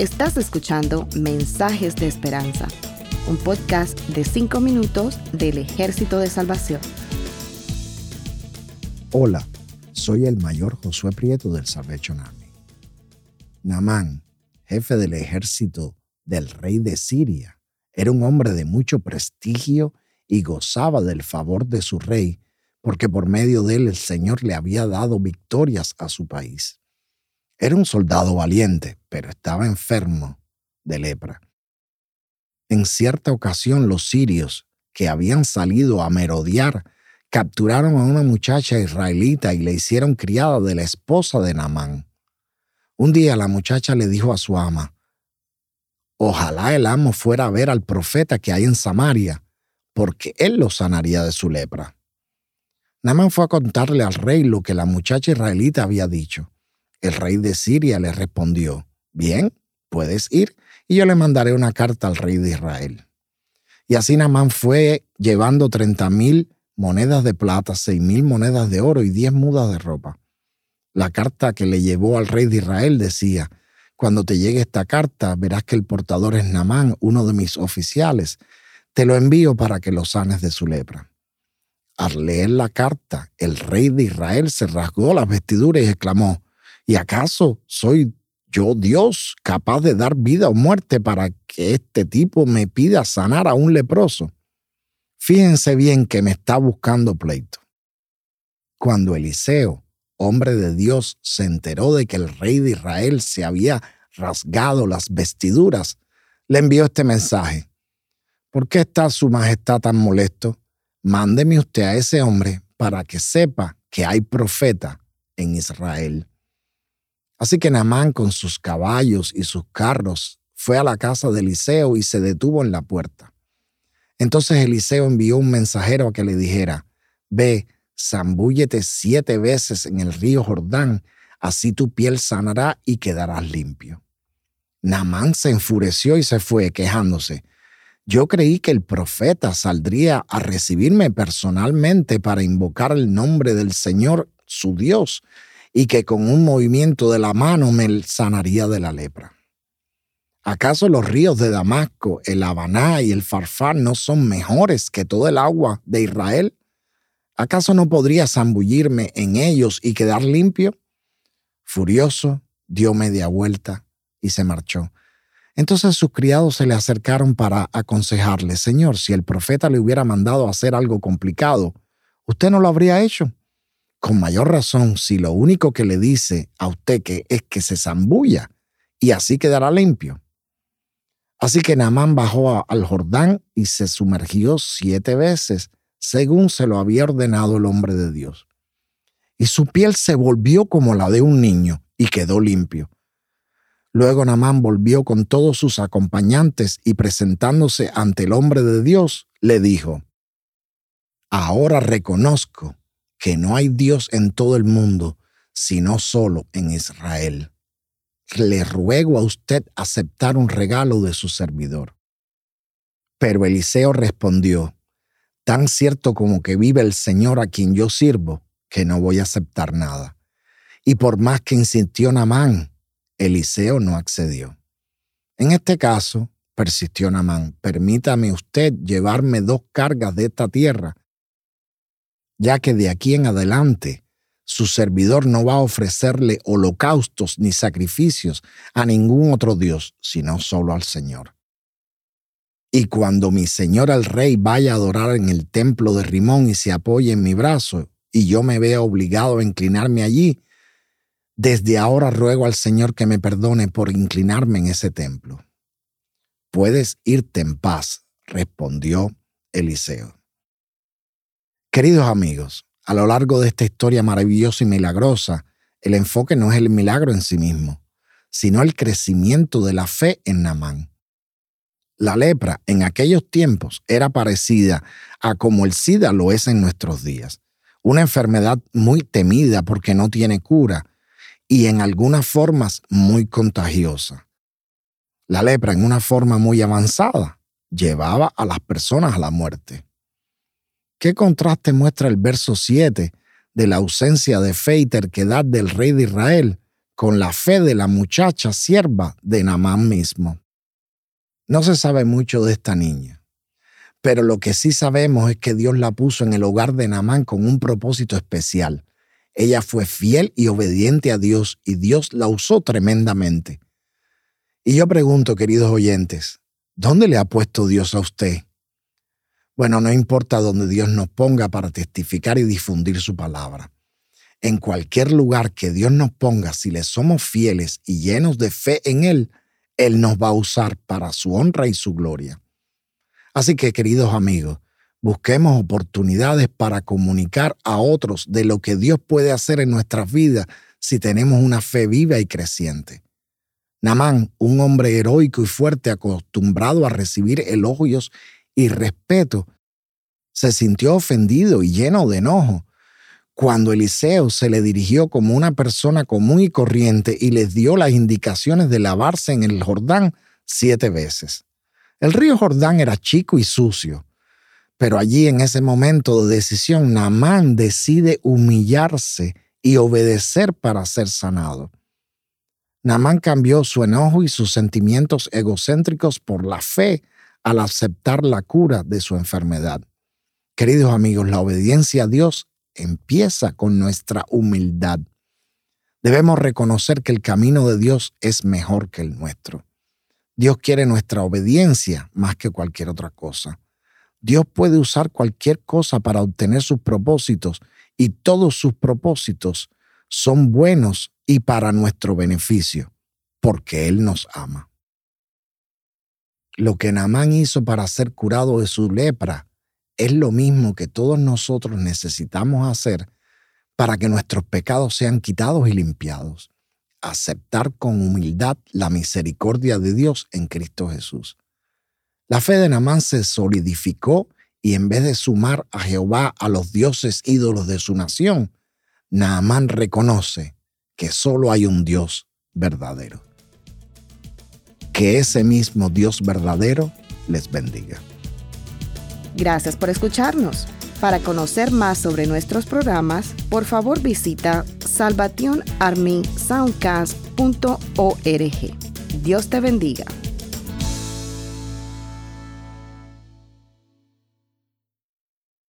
Estás escuchando Mensajes de Esperanza, un podcast de 5 minutos del Ejército de Salvación. Hola, soy el mayor Josué Prieto del Salvation Army. Namán, jefe del ejército del rey de Siria, era un hombre de mucho prestigio y gozaba del favor de su rey, porque por medio de él el Señor le había dado victorias a su país. Era un soldado valiente, pero estaba enfermo de lepra. En cierta ocasión los sirios, que habían salido a merodear, capturaron a una muchacha israelita y le hicieron criada de la esposa de Naamán. Un día la muchacha le dijo a su ama, Ojalá el amo fuera a ver al profeta que hay en Samaria, porque él lo sanaría de su lepra. Naamán fue a contarle al rey lo que la muchacha israelita había dicho. El rey de Siria le respondió, Bien, puedes ir, y yo le mandaré una carta al rey de Israel. Y así Naamán fue llevando treinta mil monedas de plata, seis mil monedas de oro y diez mudas de ropa. La carta que le llevó al rey de Israel decía, Cuando te llegue esta carta, verás que el portador es Naamán, uno de mis oficiales, te lo envío para que lo sanes de su lepra. Al leer la carta, el rey de Israel se rasgó las vestiduras y exclamó, ¿y acaso soy yo Dios capaz de dar vida o muerte para que este tipo me pida sanar a un leproso? Fíjense bien que me está buscando pleito. Cuando Eliseo, hombre de Dios, se enteró de que el rey de Israel se había rasgado las vestiduras, le envió este mensaje. ¿Por qué está su majestad tan molesto? Mándeme usted a ese hombre para que sepa que hay profeta en Israel. Así que Naamán con sus caballos y sus carros fue a la casa de Eliseo y se detuvo en la puerta. Entonces Eliseo envió un mensajero a que le dijera, Ve, zambúllete siete veces en el río Jordán, así tu piel sanará y quedarás limpio. Naamán se enfureció y se fue, quejándose. Yo creí que el profeta saldría a recibirme personalmente para invocar el nombre del Señor, su Dios, y que con un movimiento de la mano me sanaría de la lepra. ¿Acaso los ríos de Damasco, el Habaná y el Farfar no son mejores que todo el agua de Israel? ¿Acaso no podría zambullirme en ellos y quedar limpio? Furioso, dio media vuelta y se marchó. Entonces sus criados se le acercaron para aconsejarle, Señor, si el profeta le hubiera mandado hacer algo complicado, ¿usted no lo habría hecho? Con mayor razón, si lo único que le dice a usted que es que se zambulla y así quedará limpio. Así que Naamán bajó al Jordán y se sumergió siete veces, según se lo había ordenado el hombre de Dios. Y su piel se volvió como la de un niño y quedó limpio. Luego Namán volvió con todos sus acompañantes y presentándose ante el hombre de Dios, le dijo, Ahora reconozco que no hay Dios en todo el mundo, sino solo en Israel. Le ruego a usted aceptar un regalo de su servidor. Pero Eliseo respondió, Tan cierto como que vive el Señor a quien yo sirvo, que no voy a aceptar nada. Y por más que insistió Namán, Eliseo no accedió. En este caso, persistió Namán, permítame usted llevarme dos cargas de esta tierra, ya que de aquí en adelante su servidor no va a ofrecerle holocaustos ni sacrificios a ningún otro Dios, sino solo al Señor. Y cuando mi señor el rey vaya a adorar en el templo de Rimón y se apoye en mi brazo, y yo me vea obligado a inclinarme allí, desde ahora ruego al Señor que me perdone por inclinarme en ese templo. Puedes irte en paz, respondió Eliseo. Queridos amigos, a lo largo de esta historia maravillosa y milagrosa, el enfoque no es el milagro en sí mismo, sino el crecimiento de la fe en Namán. La lepra en aquellos tiempos era parecida a como el SIDA lo es en nuestros días, una enfermedad muy temida porque no tiene cura y en algunas formas muy contagiosa. La lepra en una forma muy avanzada llevaba a las personas a la muerte. ¿Qué contraste muestra el verso 7 de la ausencia de fe y terquedad del rey de Israel con la fe de la muchacha sierva de Namán mismo. No se sabe mucho de esta niña, pero lo que sí sabemos es que Dios la puso en el hogar de Namán con un propósito especial. Ella fue fiel y obediente a Dios y Dios la usó tremendamente. Y yo pregunto, queridos oyentes, ¿dónde le ha puesto Dios a usted? Bueno, no importa dónde Dios nos ponga para testificar y difundir su palabra en cualquier lugar que Dios nos ponga, si le somos fieles y llenos de fe en Él, Él nos va a usar para su honra y su gloria. Así que, queridos amigos, busquemos oportunidades para comunicar a otros de lo que Dios puede hacer en nuestras vidas si tenemos una fe viva y creciente. Namán, un hombre heroico y fuerte acostumbrado a recibir elogios y respeto, se sintió ofendido y lleno de enojo cuando Eliseo se le dirigió como una persona común y corriente y les dio las indicaciones de lavarse en el Jordán siete veces. El río Jordán era chico y sucio, pero allí en ese momento de decisión, Naamán decide humillarse y obedecer para ser sanado. Naamán cambió su enojo y sus sentimientos egocéntricos por la fe al aceptar la cura de su enfermedad. Queridos amigos, la obediencia a Dios empieza con nuestra humildad. Debemos reconocer que el camino de Dios es mejor que el nuestro. Dios quiere nuestra obediencia más que cualquier otra cosa. Dios puede usar cualquier cosa para obtener sus propósitos y todos sus propósitos son buenos y para nuestro beneficio, porque Él nos ama. Lo que Naamán hizo para ser curado de su lepra es lo mismo que todos nosotros necesitamos hacer para que nuestros pecados sean quitados y limpiados. Aceptar con humildad la misericordia de Dios en Cristo Jesús. La fe de Namán se solidificó y en vez de sumar a Jehová a los dioses ídolos de su nación, Naamán reconoce que solo hay un Dios verdadero. Que ese mismo Dios verdadero les bendiga. Gracias por escucharnos. Para conocer más sobre nuestros programas, por favor visita salvationarmysoundcast.org. Dios te bendiga.